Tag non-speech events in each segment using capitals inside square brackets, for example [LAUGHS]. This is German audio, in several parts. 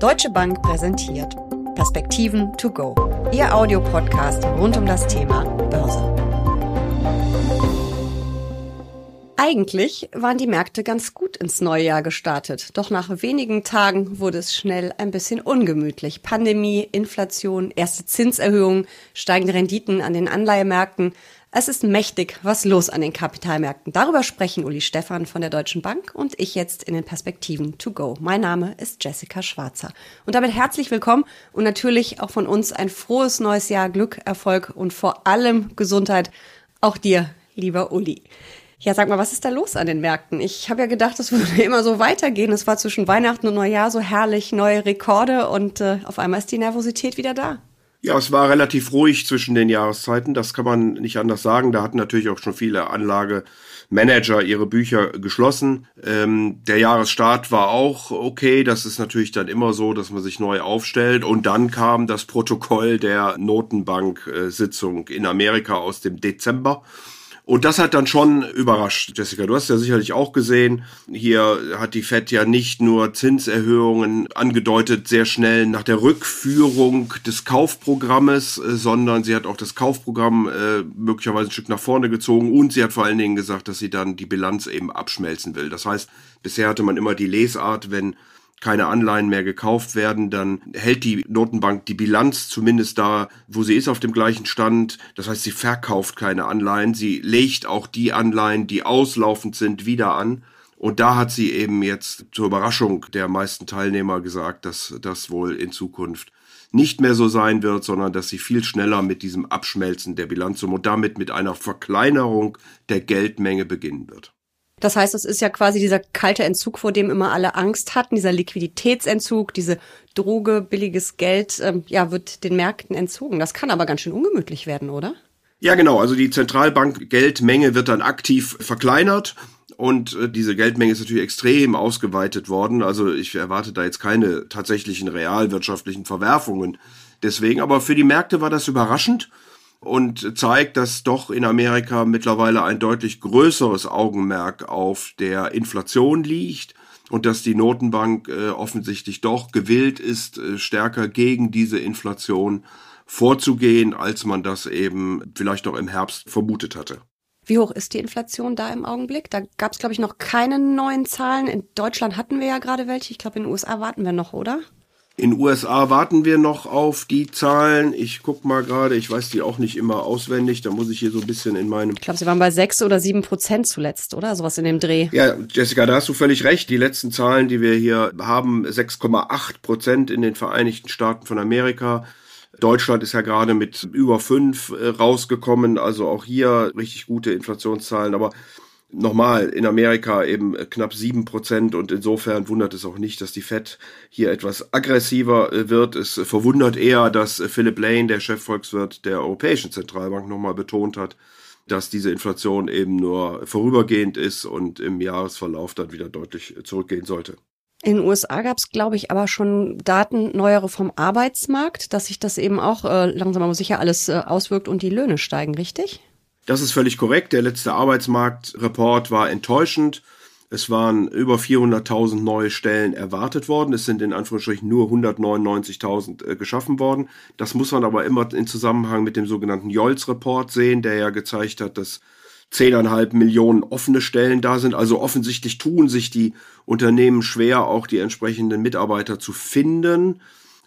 Deutsche Bank präsentiert Perspektiven to go. Ihr Audiopodcast rund um das Thema Börse. Eigentlich waren die Märkte ganz gut ins neue Jahr gestartet. Doch nach wenigen Tagen wurde es schnell ein bisschen ungemütlich. Pandemie, Inflation, erste Zinserhöhungen, steigende Renditen an den Anleihemärkten. Es ist mächtig was los an den Kapitalmärkten. Darüber sprechen Uli Stephan von der Deutschen Bank und ich jetzt in den Perspektiven to go. Mein Name ist Jessica Schwarzer. Und damit herzlich willkommen und natürlich auch von uns ein frohes neues Jahr, Glück, Erfolg und vor allem Gesundheit. Auch dir, lieber Uli. Ja, sag mal, was ist da los an den Märkten? Ich habe ja gedacht, es [LAUGHS] würde immer so weitergehen. Es war zwischen Weihnachten und Neujahr so herrlich, neue Rekorde und äh, auf einmal ist die Nervosität wieder da. Ja, es war relativ ruhig zwischen den Jahreszeiten, das kann man nicht anders sagen. Da hatten natürlich auch schon viele Anlagemanager ihre Bücher geschlossen. Ähm, der Jahresstart war auch okay, das ist natürlich dann immer so, dass man sich neu aufstellt. Und dann kam das Protokoll der Notenbank-Sitzung in Amerika aus dem Dezember. Und das hat dann schon überrascht, Jessica. Du hast ja sicherlich auch gesehen, hier hat die Fed ja nicht nur Zinserhöhungen angedeutet, sehr schnell nach der Rückführung des Kaufprogrammes, äh, sondern sie hat auch das Kaufprogramm äh, möglicherweise ein Stück nach vorne gezogen und sie hat vor allen Dingen gesagt, dass sie dann die Bilanz eben abschmelzen will. Das heißt, bisher hatte man immer die Lesart, wenn keine Anleihen mehr gekauft werden, dann hält die Notenbank die Bilanz zumindest da, wo sie ist, auf dem gleichen Stand. Das heißt, sie verkauft keine Anleihen, sie legt auch die Anleihen, die auslaufend sind, wieder an. Und da hat sie eben jetzt zur Überraschung der meisten Teilnehmer gesagt, dass das wohl in Zukunft nicht mehr so sein wird, sondern dass sie viel schneller mit diesem Abschmelzen der Bilanzsumme und damit mit einer Verkleinerung der Geldmenge beginnen wird. Das heißt, es ist ja quasi dieser kalte Entzug, vor dem immer alle Angst hatten, dieser Liquiditätsentzug, diese Droge, billiges Geld, ähm, ja, wird den Märkten entzogen. Das kann aber ganz schön ungemütlich werden, oder? Ja, genau. Also die Zentralbank-Geldmenge wird dann aktiv verkleinert. Und äh, diese Geldmenge ist natürlich extrem ausgeweitet worden. Also ich erwarte da jetzt keine tatsächlichen realwirtschaftlichen Verwerfungen. Deswegen, aber für die Märkte war das überraschend und zeigt, dass doch in Amerika mittlerweile ein deutlich größeres Augenmerk auf der Inflation liegt und dass die Notenbank äh, offensichtlich doch gewillt ist, äh, stärker gegen diese Inflation vorzugehen, als man das eben vielleicht noch im Herbst vermutet hatte. Wie hoch ist die Inflation da im Augenblick? Da gab es, glaube ich, noch keine neuen Zahlen. In Deutschland hatten wir ja gerade welche. Ich glaube, in den USA warten wir noch, oder? In USA warten wir noch auf die Zahlen. Ich guck mal gerade, ich weiß die auch nicht immer auswendig. Da muss ich hier so ein bisschen in meinem. Ich glaube, sie waren bei sechs oder sieben Prozent zuletzt, oder? Sowas in dem Dreh. Ja, Jessica, da hast du völlig recht. Die letzten Zahlen, die wir hier haben, 6,8 Prozent in den Vereinigten Staaten von Amerika. Deutschland ist ja gerade mit über fünf äh, rausgekommen, also auch hier richtig gute Inflationszahlen. Aber nochmal in Amerika eben knapp sieben Prozent und insofern wundert es auch nicht, dass die Fed hier etwas aggressiver äh, wird. Es verwundert eher, dass Philip Lane, der Chefvolkswirt der Europäischen Zentralbank, nochmal betont hat, dass diese Inflation eben nur vorübergehend ist und im Jahresverlauf dann wieder deutlich zurückgehen sollte. In den USA gab es, glaube ich, aber schon Daten neuere vom Arbeitsmarkt, dass sich das eben auch äh, langsam aber sicher alles äh, auswirkt und die Löhne steigen, richtig? Das ist völlig korrekt. Der letzte Arbeitsmarktreport war enttäuschend. Es waren über 400.000 neue Stellen erwartet worden. Es sind in Anführungsstrichen nur 199.000 äh, geschaffen worden. Das muss man aber immer in Zusammenhang mit dem sogenannten Jolz-Report sehen, der ja gezeigt hat, dass 10,5 Millionen offene Stellen da sind. Also offensichtlich tun sich die Unternehmen schwer, auch die entsprechenden Mitarbeiter zu finden.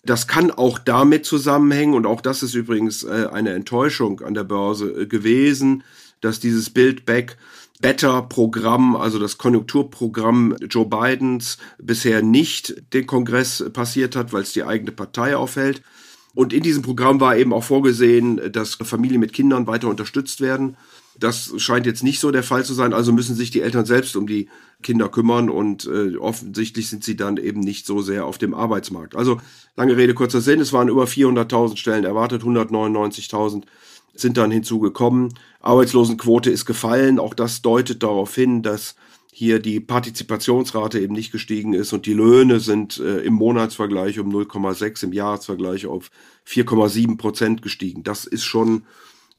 Das kann auch damit zusammenhängen, und auch das ist übrigens äh, eine Enttäuschung an der Börse äh, gewesen, dass dieses Build Back Better Programm, also das Konjunkturprogramm Joe Bidens, bisher nicht den Kongress passiert hat, weil es die eigene Partei aufhält. Und in diesem Programm war eben auch vorgesehen, dass Familien mit Kindern weiter unterstützt werden. Das scheint jetzt nicht so der Fall zu sein, also müssen sich die Eltern selbst um die Kinder kümmern und äh, offensichtlich sind sie dann eben nicht so sehr auf dem Arbeitsmarkt. Also lange Rede, kurzer Sinn, es waren über 400.000 Stellen erwartet, 199.000 sind dann hinzugekommen. Arbeitslosenquote ist gefallen, auch das deutet darauf hin, dass hier die Partizipationsrate eben nicht gestiegen ist und die Löhne sind äh, im Monatsvergleich um 0,6, im Jahresvergleich auf 4,7 Prozent gestiegen. Das ist schon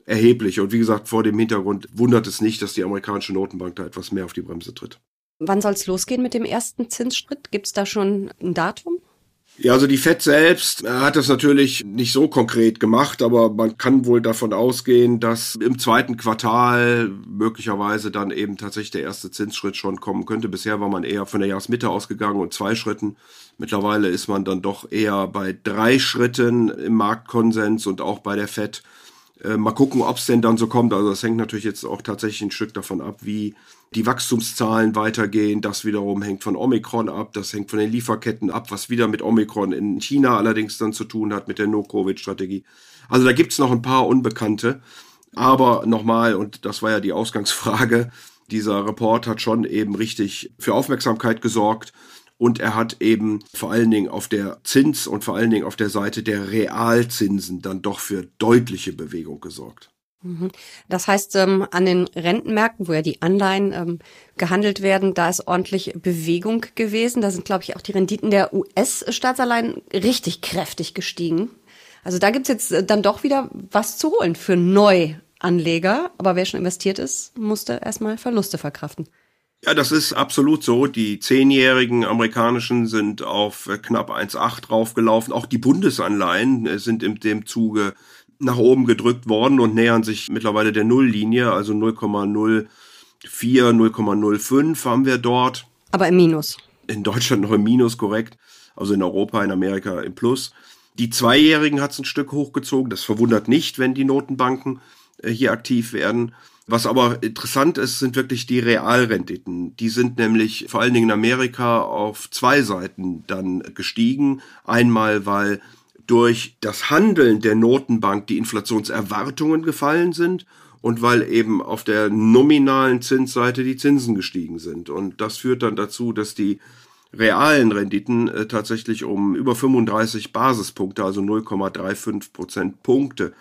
erheblich. Und wie gesagt, vor dem Hintergrund wundert es nicht, dass die amerikanische Notenbank da etwas mehr auf die Bremse tritt. Wann soll es losgehen mit dem ersten Zinsschritt? Gibt es da schon ein Datum? Ja, also die FED selbst hat das natürlich nicht so konkret gemacht, aber man kann wohl davon ausgehen, dass im zweiten Quartal möglicherweise dann eben tatsächlich der erste Zinsschritt schon kommen könnte. Bisher war man eher von der Jahresmitte ausgegangen und zwei Schritten. Mittlerweile ist man dann doch eher bei drei Schritten im Marktkonsens und auch bei der FED. Äh, mal gucken, ob es denn dann so kommt. Also das hängt natürlich jetzt auch tatsächlich ein Stück davon ab, wie die Wachstumszahlen weitergehen. Das wiederum hängt von Omikron ab, das hängt von den Lieferketten ab, was wieder mit Omikron in China allerdings dann zu tun hat, mit der No-Covid-Strategie. Also da gibt's noch ein paar Unbekannte. Aber nochmal, und das war ja die Ausgangsfrage, dieser Report hat schon eben richtig für Aufmerksamkeit gesorgt. Und er hat eben vor allen Dingen auf der Zins- und vor allen Dingen auf der Seite der Realzinsen dann doch für deutliche Bewegung gesorgt. Mhm. Das heißt, ähm, an den Rentenmärkten, wo ja die Anleihen ähm, gehandelt werden, da ist ordentlich Bewegung gewesen. Da sind, glaube ich, auch die Renditen der US-Staatsanleihen richtig kräftig gestiegen. Also da gibt's jetzt äh, dann doch wieder was zu holen für Neuanleger. Aber wer schon investiert ist, musste erstmal Verluste verkraften. Ja, das ist absolut so. Die zehnjährigen amerikanischen sind auf äh, knapp 1,8 draufgelaufen. Auch die Bundesanleihen äh, sind in dem Zuge nach oben gedrückt worden und nähern sich mittlerweile der Nulllinie, also 0,04, 0,05 haben wir dort. Aber im Minus. In Deutschland noch im Minus, korrekt. Also in Europa, in Amerika im Plus. Die Zweijährigen hat es ein Stück hochgezogen. Das verwundert nicht, wenn die Notenbanken äh, hier aktiv werden. Was aber interessant ist, sind wirklich die Realrenditen. Die sind nämlich vor allen Dingen in Amerika auf zwei Seiten dann gestiegen. Einmal, weil durch das Handeln der Notenbank die Inflationserwartungen gefallen sind und weil eben auf der nominalen Zinsseite die Zinsen gestiegen sind. Und das führt dann dazu, dass die realen Renditen äh, tatsächlich um über 35 Basispunkte, also 0,35 Prozentpunkte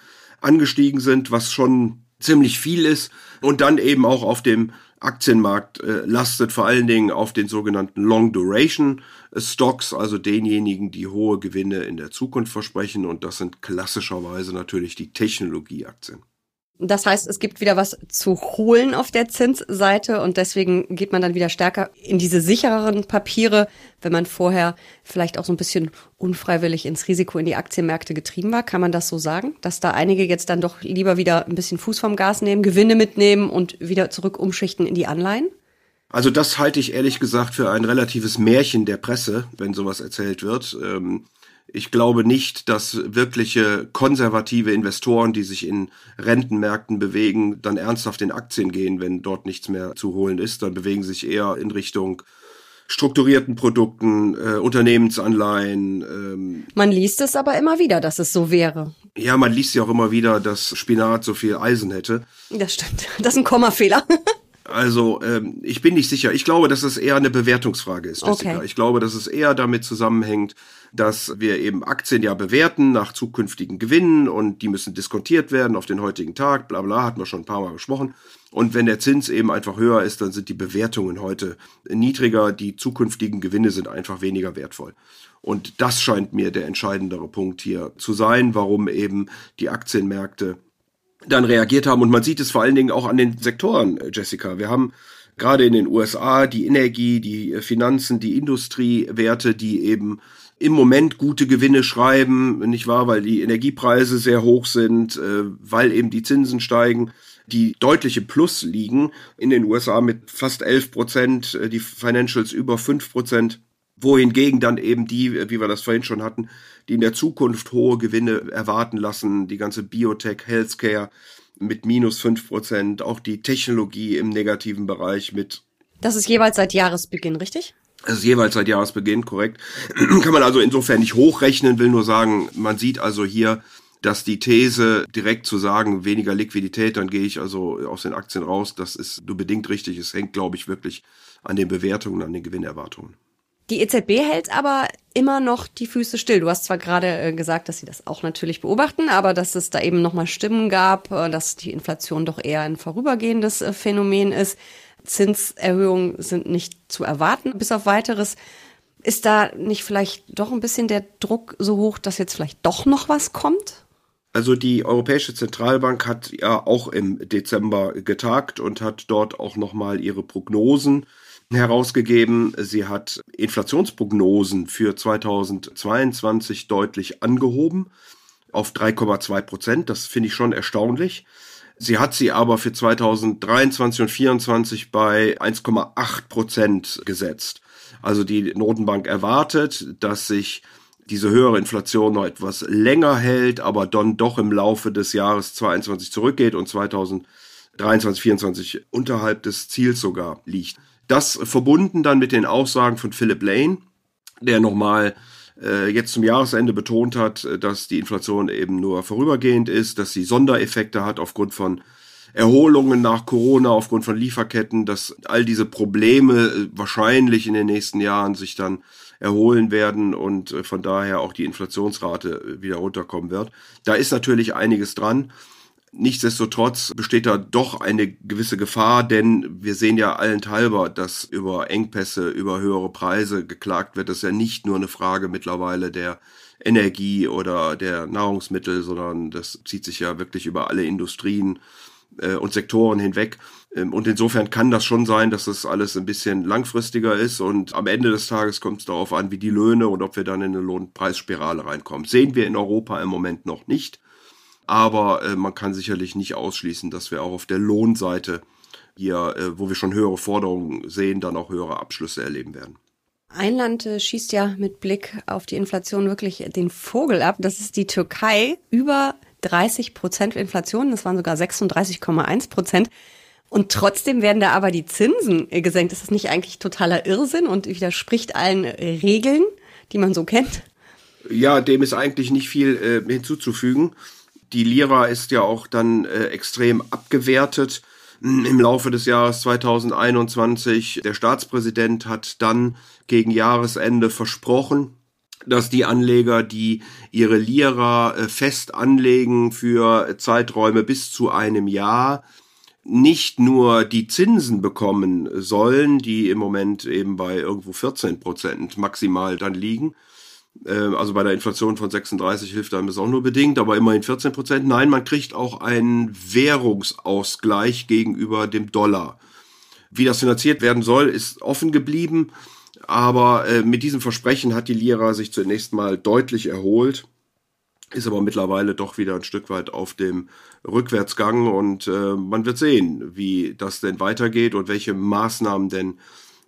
angestiegen sind, was schon ziemlich viel ist und dann eben auch auf dem Aktienmarkt äh, lastet vor allen Dingen auf den sogenannten Long Duration Stocks, also denjenigen, die hohe Gewinne in der Zukunft versprechen und das sind klassischerweise natürlich die Technologieaktien. Das heißt, es gibt wieder was zu holen auf der Zinsseite und deswegen geht man dann wieder stärker in diese sichereren Papiere, wenn man vorher vielleicht auch so ein bisschen unfreiwillig ins Risiko in die Aktienmärkte getrieben war. Kann man das so sagen, dass da einige jetzt dann doch lieber wieder ein bisschen Fuß vom Gas nehmen, Gewinne mitnehmen und wieder zurück umschichten in die Anleihen? Also das halte ich ehrlich gesagt für ein relatives Märchen der Presse, wenn sowas erzählt wird. Ähm ich glaube nicht, dass wirkliche konservative Investoren, die sich in Rentenmärkten bewegen, dann ernsthaft in Aktien gehen, wenn dort nichts mehr zu holen ist. Dann bewegen sie sich eher in Richtung strukturierten Produkten, äh, Unternehmensanleihen. Ähm. Man liest es aber immer wieder, dass es so wäre. Ja, man liest ja auch immer wieder, dass Spinat so viel Eisen hätte. Das stimmt. Das ist ein Kommafehler. [LAUGHS] Also ähm, ich bin nicht sicher. Ich glaube, dass es eher eine Bewertungsfrage ist, Jessica. Okay. Ich glaube, dass es eher damit zusammenhängt, dass wir eben Aktien ja bewerten nach zukünftigen Gewinnen und die müssen diskontiert werden auf den heutigen Tag, bla bla, hatten wir schon ein paar Mal gesprochen. Und wenn der Zins eben einfach höher ist, dann sind die Bewertungen heute niedriger, die zukünftigen Gewinne sind einfach weniger wertvoll. Und das scheint mir der entscheidendere Punkt hier zu sein, warum eben die Aktienmärkte dann reagiert haben. Und man sieht es vor allen Dingen auch an den Sektoren, äh, Jessica. Wir haben gerade in den USA die Energie, die Finanzen, die Industriewerte, die eben im Moment gute Gewinne schreiben, nicht wahr, weil die Energiepreise sehr hoch sind, äh, weil eben die Zinsen steigen, die deutliche Plus liegen. In den USA mit fast 11 Prozent, äh, die Financials über 5 Prozent wohingegen dann eben die, wie wir das vorhin schon hatten, die in der Zukunft hohe Gewinne erwarten lassen, die ganze Biotech, Healthcare mit minus fünf Prozent, auch die Technologie im negativen Bereich mit. Das ist jeweils seit Jahresbeginn, richtig? Das ist jeweils seit Jahresbeginn, korrekt. [CLEARS THROAT] Kann man also insofern nicht hochrechnen, will nur sagen, man sieht also hier, dass die These, direkt zu sagen, weniger Liquidität, dann gehe ich also aus den Aktien raus, das ist nur bedingt richtig. Es hängt, glaube ich, wirklich an den Bewertungen, an den Gewinnerwartungen. Die EZB hält aber immer noch die Füße still. Du hast zwar gerade äh, gesagt, dass sie das auch natürlich beobachten, aber dass es da eben nochmal Stimmen gab, äh, dass die Inflation doch eher ein vorübergehendes äh, Phänomen ist. Zinserhöhungen sind nicht zu erwarten, bis auf weiteres. Ist da nicht vielleicht doch ein bisschen der Druck so hoch, dass jetzt vielleicht doch noch was kommt? Also die Europäische Zentralbank hat ja auch im Dezember getagt und hat dort auch nochmal ihre Prognosen herausgegeben. Sie hat Inflationsprognosen für 2022 deutlich angehoben auf 3,2 Prozent. Das finde ich schon erstaunlich. Sie hat sie aber für 2023 und 2024 bei 1,8 Prozent gesetzt. Also die Notenbank erwartet, dass sich diese höhere Inflation noch etwas länger hält, aber dann doch im Laufe des Jahres 22 zurückgeht und 2023, 2024 unterhalb des Ziels sogar liegt. Das verbunden dann mit den Aussagen von Philip Lane, der nochmal äh, jetzt zum Jahresende betont hat, äh, dass die Inflation eben nur vorübergehend ist, dass sie Sondereffekte hat aufgrund von Erholungen nach Corona, aufgrund von Lieferketten, dass all diese Probleme äh, wahrscheinlich in den nächsten Jahren sich dann erholen werden und äh, von daher auch die Inflationsrate wieder runterkommen wird. Da ist natürlich einiges dran. Nichtsdestotrotz besteht da doch eine gewisse Gefahr, denn wir sehen ja allenthalber, dass über Engpässe, über höhere Preise geklagt wird. Das ist ja nicht nur eine Frage mittlerweile der Energie oder der Nahrungsmittel, sondern das zieht sich ja wirklich über alle Industrien äh, und Sektoren hinweg. Ähm, und insofern kann das schon sein, dass das alles ein bisschen langfristiger ist und am Ende des Tages kommt es darauf an, wie die Löhne und ob wir dann in eine Lohnpreisspirale reinkommen. Sehen wir in Europa im Moment noch nicht. Aber äh, man kann sicherlich nicht ausschließen, dass wir auch auf der Lohnseite hier, äh, wo wir schon höhere Forderungen sehen, dann auch höhere Abschlüsse erleben werden. Ein Land äh, schießt ja mit Blick auf die Inflation wirklich den Vogel ab. Das ist die Türkei. Über 30 Prozent Inflation. Das waren sogar 36,1 Prozent. Und trotzdem werden da aber die Zinsen äh, gesenkt. Ist das nicht eigentlich totaler Irrsinn und widerspricht allen äh, Regeln, die man so kennt? Ja, dem ist eigentlich nicht viel äh, hinzuzufügen. Die Lira ist ja auch dann äh, extrem abgewertet hm, im Laufe des Jahres 2021. Der Staatspräsident hat dann gegen Jahresende versprochen, dass die Anleger, die ihre Lira äh, fest anlegen für Zeiträume bis zu einem Jahr, nicht nur die Zinsen bekommen sollen, die im Moment eben bei irgendwo 14 Prozent maximal dann liegen, also bei der Inflation von 36 hilft einem das auch nur bedingt, aber immerhin 14 Prozent. Nein, man kriegt auch einen Währungsausgleich gegenüber dem Dollar. Wie das finanziert werden soll, ist offen geblieben. Aber äh, mit diesem Versprechen hat die Lira sich zunächst mal deutlich erholt, ist aber mittlerweile doch wieder ein Stück weit auf dem Rückwärtsgang und äh, man wird sehen, wie das denn weitergeht und welche Maßnahmen denn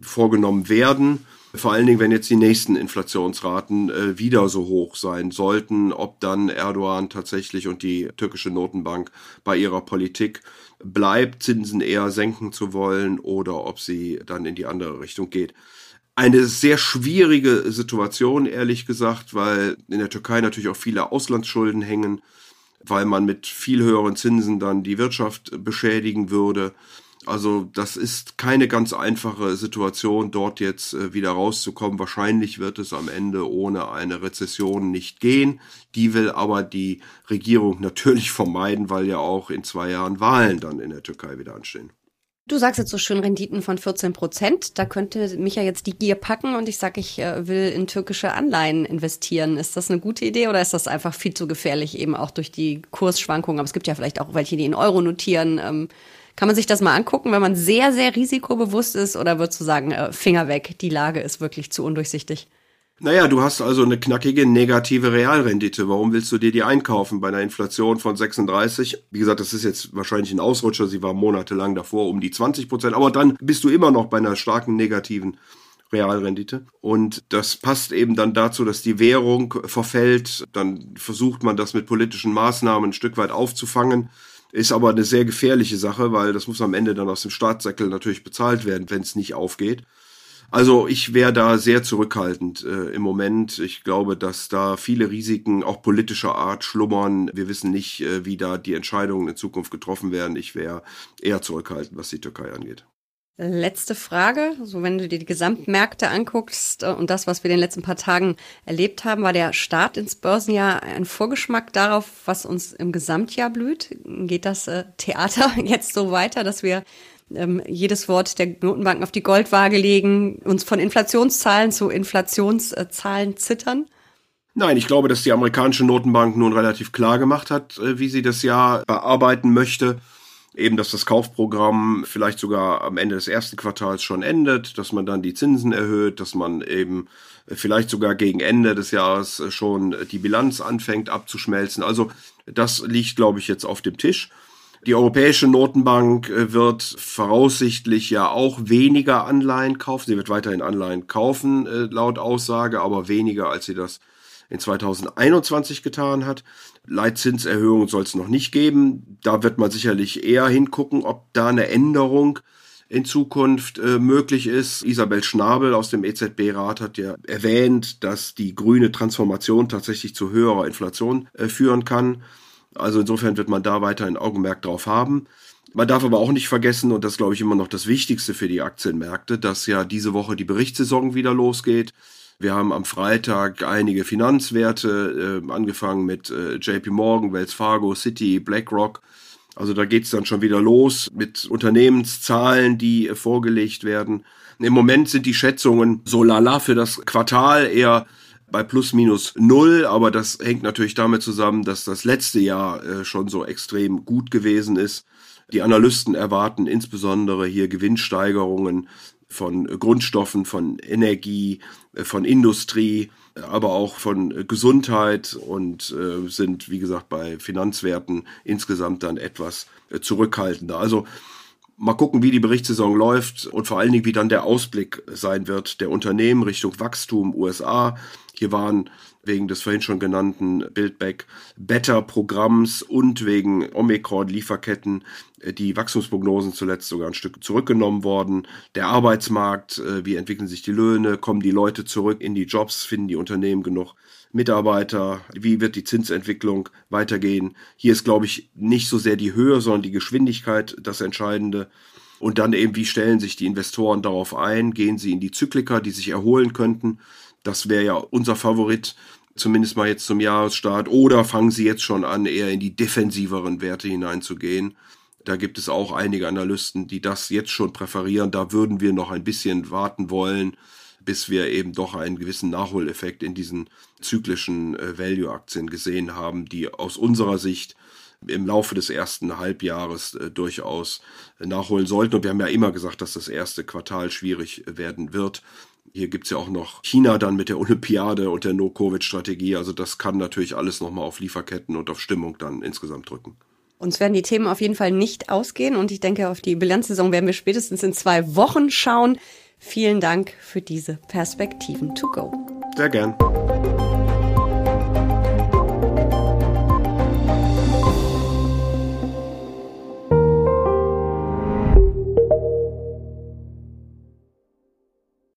vorgenommen werden. Vor allen Dingen, wenn jetzt die nächsten Inflationsraten äh, wieder so hoch sein sollten, ob dann Erdogan tatsächlich und die türkische Notenbank bei ihrer Politik bleibt, Zinsen eher senken zu wollen oder ob sie dann in die andere Richtung geht. Eine sehr schwierige Situation, ehrlich gesagt, weil in der Türkei natürlich auch viele Auslandsschulden hängen, weil man mit viel höheren Zinsen dann die Wirtschaft beschädigen würde. Also das ist keine ganz einfache Situation, dort jetzt äh, wieder rauszukommen. Wahrscheinlich wird es am Ende ohne eine Rezession nicht gehen. Die will aber die Regierung [LAUGHS] natürlich vermeiden, weil ja auch in zwei Jahren Wahlen dann in der Türkei wieder anstehen. Du sagst jetzt so schön Renditen von 14 Prozent. Da könnte mich ja jetzt die Gier packen und ich sage, ich äh, will in türkische Anleihen investieren. Ist das eine gute Idee oder ist das einfach viel zu gefährlich, eben auch durch die Kursschwankungen? Aber es gibt ja vielleicht auch welche, die in Euro notieren. Kann man sich das mal angucken, wenn man sehr, sehr risikobewusst ist oder würdest du sagen, äh, Finger weg, die Lage ist wirklich zu undurchsichtig? Naja, du hast also eine knackige negative Realrendite. Warum willst du dir die einkaufen bei einer Inflation von 36? Wie gesagt, das ist jetzt wahrscheinlich ein Ausrutscher. Sie war monatelang davor um die 20 Prozent. Aber dann bist du immer noch bei einer starken negativen Realrendite. Und das passt eben dann dazu, dass die Währung verfällt. Dann versucht man das mit politischen Maßnahmen ein Stück weit aufzufangen. Ist aber eine sehr gefährliche Sache, weil das muss am Ende dann aus dem Staatssäckel natürlich bezahlt werden, wenn es nicht aufgeht. Also ich wäre da sehr zurückhaltend äh, im Moment. Ich glaube, dass da viele Risiken auch politischer Art schlummern. Wir wissen nicht, äh, wie da die Entscheidungen in Zukunft getroffen werden. Ich wäre eher zurückhaltend, was die Türkei angeht. Letzte Frage. So, wenn du dir die Gesamtmärkte anguckst äh, und das, was wir in den letzten paar Tagen erlebt haben, war der Start ins Börsenjahr ein Vorgeschmack darauf, was uns im Gesamtjahr blüht? Geht das äh, Theater [LAUGHS] jetzt so weiter, dass wir ähm, jedes Wort der Notenbanken auf die Goldwaage legen, uns von Inflationszahlen zu Inflationszahlen zittern? Nein, ich glaube, dass die amerikanische Notenbank nun relativ klar gemacht hat, äh, wie sie das Jahr bearbeiten möchte eben, dass das Kaufprogramm vielleicht sogar am Ende des ersten Quartals schon endet, dass man dann die Zinsen erhöht, dass man eben vielleicht sogar gegen Ende des Jahres schon die Bilanz anfängt abzuschmelzen. Also das liegt, glaube ich, jetzt auf dem Tisch. Die Europäische Notenbank äh, wird voraussichtlich ja auch weniger Anleihen kaufen. Sie wird weiterhin Anleihen kaufen, äh, laut Aussage, aber weniger, als sie das in 2021 getan hat. Leitzinserhöhungen soll es noch nicht geben. Da wird man sicherlich eher hingucken, ob da eine Änderung in Zukunft äh, möglich ist. Isabel Schnabel aus dem EZB-Rat hat ja erwähnt, dass die grüne Transformation tatsächlich zu höherer Inflation äh, führen kann. Also insofern wird man da weiter ein Augenmerk drauf haben. Man darf aber auch nicht vergessen, und das glaube ich immer noch das Wichtigste für die Aktienmärkte, dass ja diese Woche die Berichtssaison wieder losgeht. Wir haben am Freitag einige Finanzwerte, äh, angefangen mit äh, JP Morgan, Wells Fargo, Citi, BlackRock. Also da geht's dann schon wieder los mit Unternehmenszahlen, die äh, vorgelegt werden. Im Moment sind die Schätzungen so lala für das Quartal eher bei plus minus null, aber das hängt natürlich damit zusammen, dass das letzte Jahr äh, schon so extrem gut gewesen ist. Die Analysten erwarten insbesondere hier Gewinnsteigerungen von Grundstoffen, von Energie, äh, von Industrie, aber auch von Gesundheit und äh, sind, wie gesagt, bei Finanzwerten insgesamt dann etwas äh, zurückhaltender. Also mal gucken, wie die Berichtssaison läuft und vor allen Dingen, wie dann der Ausblick sein wird der Unternehmen Richtung Wachstum USA. Hier waren wegen des vorhin schon genannten Build Back Better Programms und wegen Omikron Lieferketten äh, die Wachstumsprognosen zuletzt sogar ein Stück zurückgenommen worden. Der Arbeitsmarkt, äh, wie entwickeln sich die Löhne, kommen die Leute zurück in die Jobs, finden die Unternehmen genug Mitarbeiter, wie wird die Zinsentwicklung weitergehen. Hier ist, glaube ich, nicht so sehr die Höhe, sondern die Geschwindigkeit das Entscheidende. Und dann eben, wie stellen sich die Investoren darauf ein? Gehen sie in die Zykliker, die sich erholen könnten? Das wäre ja unser Favorit, zumindest mal jetzt zum Jahresstart. Oder fangen Sie jetzt schon an, eher in die defensiveren Werte hineinzugehen? Da gibt es auch einige Analysten, die das jetzt schon präferieren. Da würden wir noch ein bisschen warten wollen, bis wir eben doch einen gewissen Nachholeffekt in diesen zyklischen äh, Value-Aktien gesehen haben, die aus unserer Sicht im Laufe des ersten Halbjahres äh, durchaus nachholen sollten. Und wir haben ja immer gesagt, dass das erste Quartal schwierig werden wird. Hier gibt's ja auch noch China dann mit der Olympiade und der No-Covid-Strategie. Also das kann natürlich alles nochmal auf Lieferketten und auf Stimmung dann insgesamt drücken. Uns werden die Themen auf jeden Fall nicht ausgehen und ich denke, auf die Bilanzsaison werden wir spätestens in zwei Wochen schauen. Vielen Dank für diese Perspektiven to go. Sehr gern.